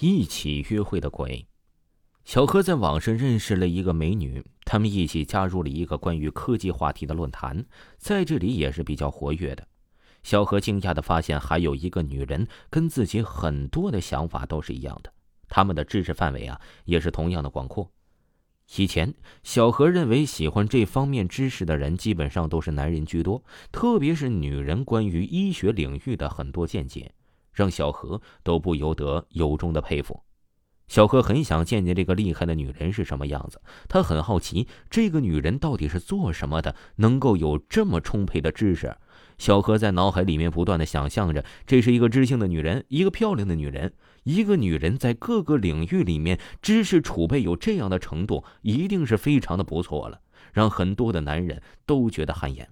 一起约会的鬼。小何在网上认识了一个美女，他们一起加入了一个关于科技话题的论坛，在这里也是比较活跃的。小何惊讶的发现，还有一个女人跟自己很多的想法都是一样的，他们的知识范围啊也是同样的广阔。以前，小何认为喜欢这方面知识的人基本上都是男人居多，特别是女人关于医学领域的很多见解，让小何都不由得由衷的佩服。小何很想见见这个厉害的女人是什么样子，他很好奇这个女人到底是做什么的，能够有这么充沛的知识。小何在脑海里面不断的想象着，这是一个知性的女人，一个漂亮的女人，一个女人在各个领域里面知识储备有这样的程度，一定是非常的不错了，让很多的男人都觉得汗颜。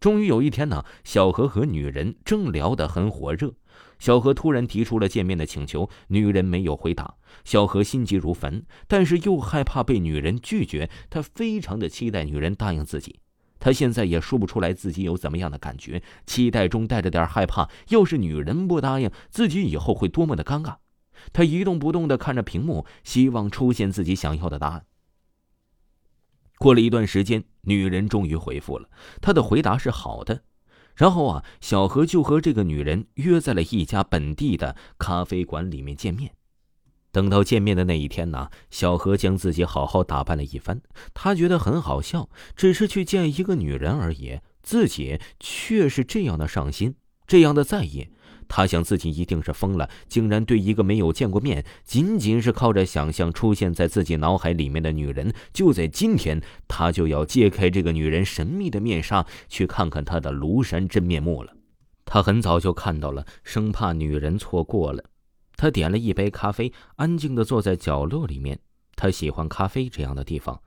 终于有一天呢，小何和女人正聊得很火热。小何突然提出了见面的请求，女人没有回答。小何心急如焚，但是又害怕被女人拒绝，他非常的期待女人答应自己。他现在也说不出来自己有怎么样的感觉，期待中带着点害怕。要是女人不答应，自己以后会多么的尴尬。他一动不动的看着屏幕，希望出现自己想要的答案。过了一段时间，女人终于回复了，她的回答是好的。然后啊，小何就和这个女人约在了一家本地的咖啡馆里面见面。等到见面的那一天呢，小何将自己好好打扮了一番。他觉得很好笑，只是去见一个女人而已，自己却是这样的上心，这样的在意。他想自己一定是疯了，竟然对一个没有见过面、仅仅是靠着想象出现在自己脑海里面的女人，就在今天，他就要揭开这个女人神秘的面纱，去看看她的庐山真面目了。他很早就看到了，生怕女人错过了。他点了一杯咖啡，安静的坐在角落里面。他喜欢咖啡这样的地方，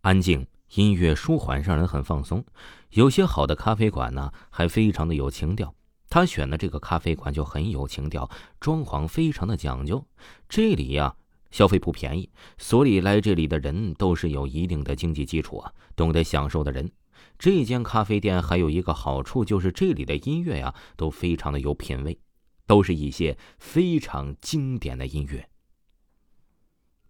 安静，音乐舒缓，让人很放松。有些好的咖啡馆呢，还非常的有情调。他选的这个咖啡馆就很有情调，装潢非常的讲究。这里呀，消费不便宜，所以来这里的人都是有一定的经济基础啊，懂得享受的人。这间咖啡店还有一个好处，就是这里的音乐呀都非常的有品味，都是一些非常经典的音乐。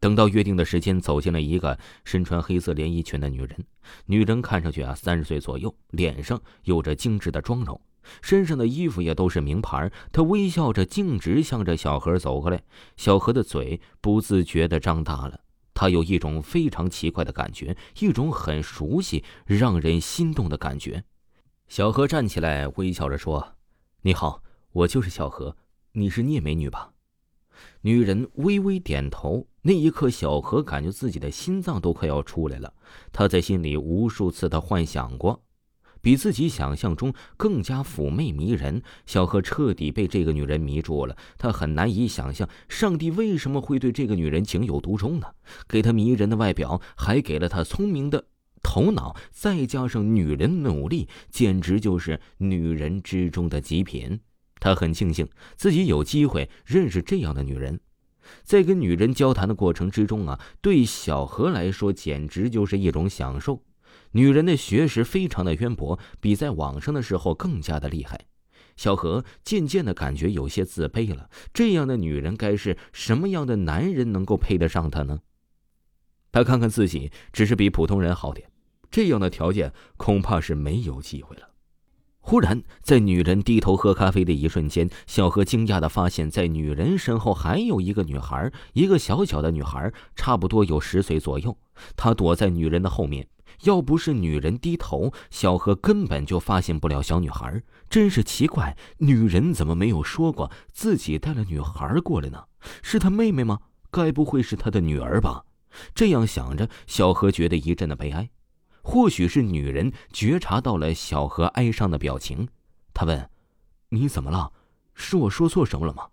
等到约定的时间，走进了一个身穿黑色连衣裙的女人。女人看上去啊三十岁左右，脸上有着精致的妆容。身上的衣服也都是名牌，他微笑着径直向着小何走过来。小何的嘴不自觉地张大了，他有一种非常奇怪的感觉，一种很熟悉、让人心动的感觉。小何站起来，微笑着说：“你好，我就是小何，你是聂美女吧？”女人微微点头。那一刻，小何感觉自己的心脏都快要出来了。他在心里无数次的幻想过。比自己想象中更加妩媚迷人，小何彻底被这个女人迷住了。他很难以想象，上帝为什么会对这个女人情有独钟呢？给她迷人的外表，还给了她聪明的头脑，再加上女人努力，简直就是女人之中的极品。他很庆幸自己有机会认识这样的女人，在跟女人交谈的过程之中啊，对小何来说简直就是一种享受。女人的学识非常的渊博，比在网上的时候更加的厉害。小何渐渐的感觉有些自卑了。这样的女人该是什么样的男人能够配得上她呢？他看看自己，只是比普通人好点，这样的条件恐怕是没有机会了。忽然，在女人低头喝咖啡的一瞬间，小何惊讶的发现，在女人身后还有一个女孩，一个小小的女孩，差不多有十岁左右。她躲在女人的后面。要不是女人低头，小何根本就发现不了小女孩。真是奇怪，女人怎么没有说过自己带了女孩过来呢？是她妹妹吗？该不会是她的女儿吧？这样想着，小何觉得一阵的悲哀。或许是女人觉察到了小何哀伤的表情，她问：“你怎么了？是我说错什么了吗？”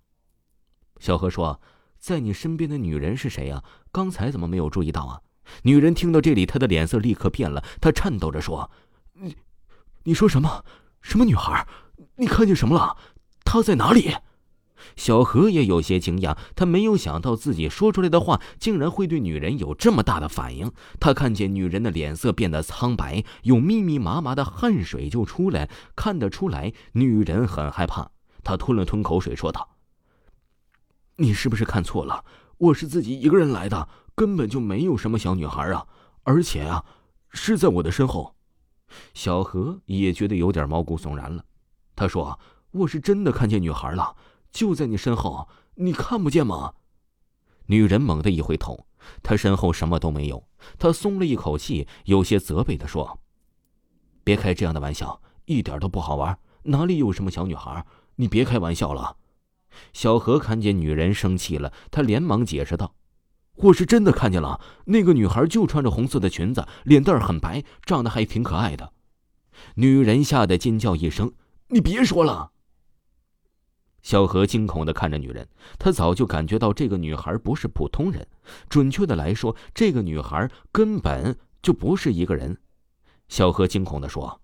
小何说：“在你身边的女人是谁呀？刚才怎么没有注意到啊？”女人听到这里，她的脸色立刻变了。她颤抖着说：“你，你说什么？什么女孩？你看见什么了？她在哪里？”小何也有些惊讶，他没有想到自己说出来的话竟然会对女人有这么大的反应。他看见女人的脸色变得苍白，有密密麻麻的汗水就出来，看得出来女人很害怕。他吞了吞口水，说道：“你是不是看错了？我是自己一个人来的，根本就没有什么小女孩啊！而且啊，是在我的身后。小何也觉得有点毛骨悚然了。他说：“我是真的看见女孩了，就在你身后，你看不见吗？”女人猛地一回头，她身后什么都没有。她松了一口气，有些责备的说：“别开这样的玩笑，一点都不好玩。哪里有什么小女孩？你别开玩笑了。”小何看见女人生气了，他连忙解释道：“我是真的看见了，那个女孩就穿着红色的裙子，脸蛋很白，长得还挺可爱的。”女人吓得尖叫一声：“你别说了！”小何惊恐的看着女人，他早就感觉到这个女孩不是普通人，准确的来说，这个女孩根本就不是一个人。小何惊恐的说：“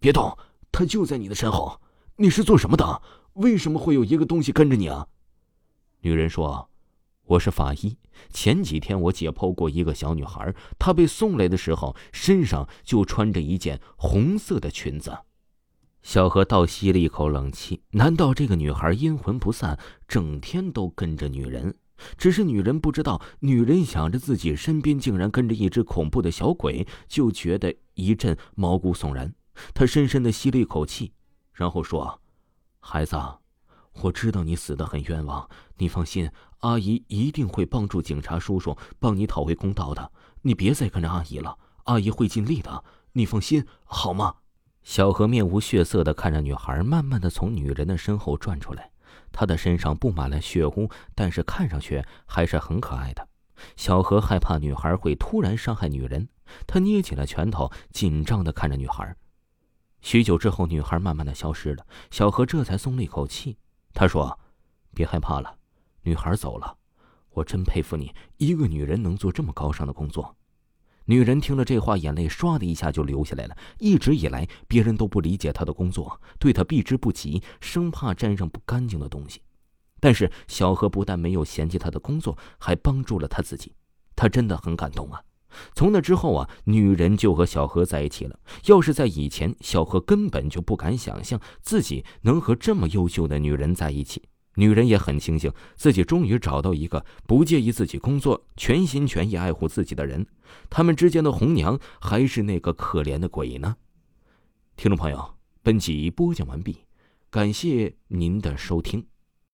别动，她就在你的身后。你是做什么的？为什么会有一个东西跟着你啊？”女人说：“我是法医，前几天我解剖过一个小女孩，她被送来的时候身上就穿着一件红色的裙子。”小何倒吸了一口冷气。难道这个女孩阴魂不散，整天都跟着女人？只是女人不知道，女人想着自己身边竟然跟着一只恐怖的小鬼，就觉得一阵毛骨悚然。她深深的吸了一口气，然后说：“孩子，我知道你死的很冤枉，你放心，阿姨一定会帮助警察叔叔帮你讨回公道的。你别再跟着阿姨了，阿姨会尽力的，你放心好吗？”小何面无血色的看着女孩，慢慢的从女人的身后转出来。她的身上布满了血污，但是看上去还是很可爱的。小何害怕女孩会突然伤害女人，他捏起了拳头，紧张的看着女孩。许久之后，女孩慢慢的消失了，小何这才松了一口气。他说：“别害怕了，女孩走了。我真佩服你，一个女人能做这么高尚的工作。”女人听了这话，眼泪唰的一下就流下来了。一直以来，别人都不理解她的工作，对她避之不及，生怕沾上不干净的东西。但是小何不但没有嫌弃她的工作，还帮助了她自己，他真的很感动啊。从那之后啊，女人就和小何在一起了。要是在以前，小何根本就不敢想象自己能和这么优秀的女人在一起。女人也很庆幸自己终于找到一个不介意自己工作、全心全意爱护自己的人。他们之间的红娘还是那个可怜的鬼呢？听众朋友，本集播讲完毕，感谢您的收听。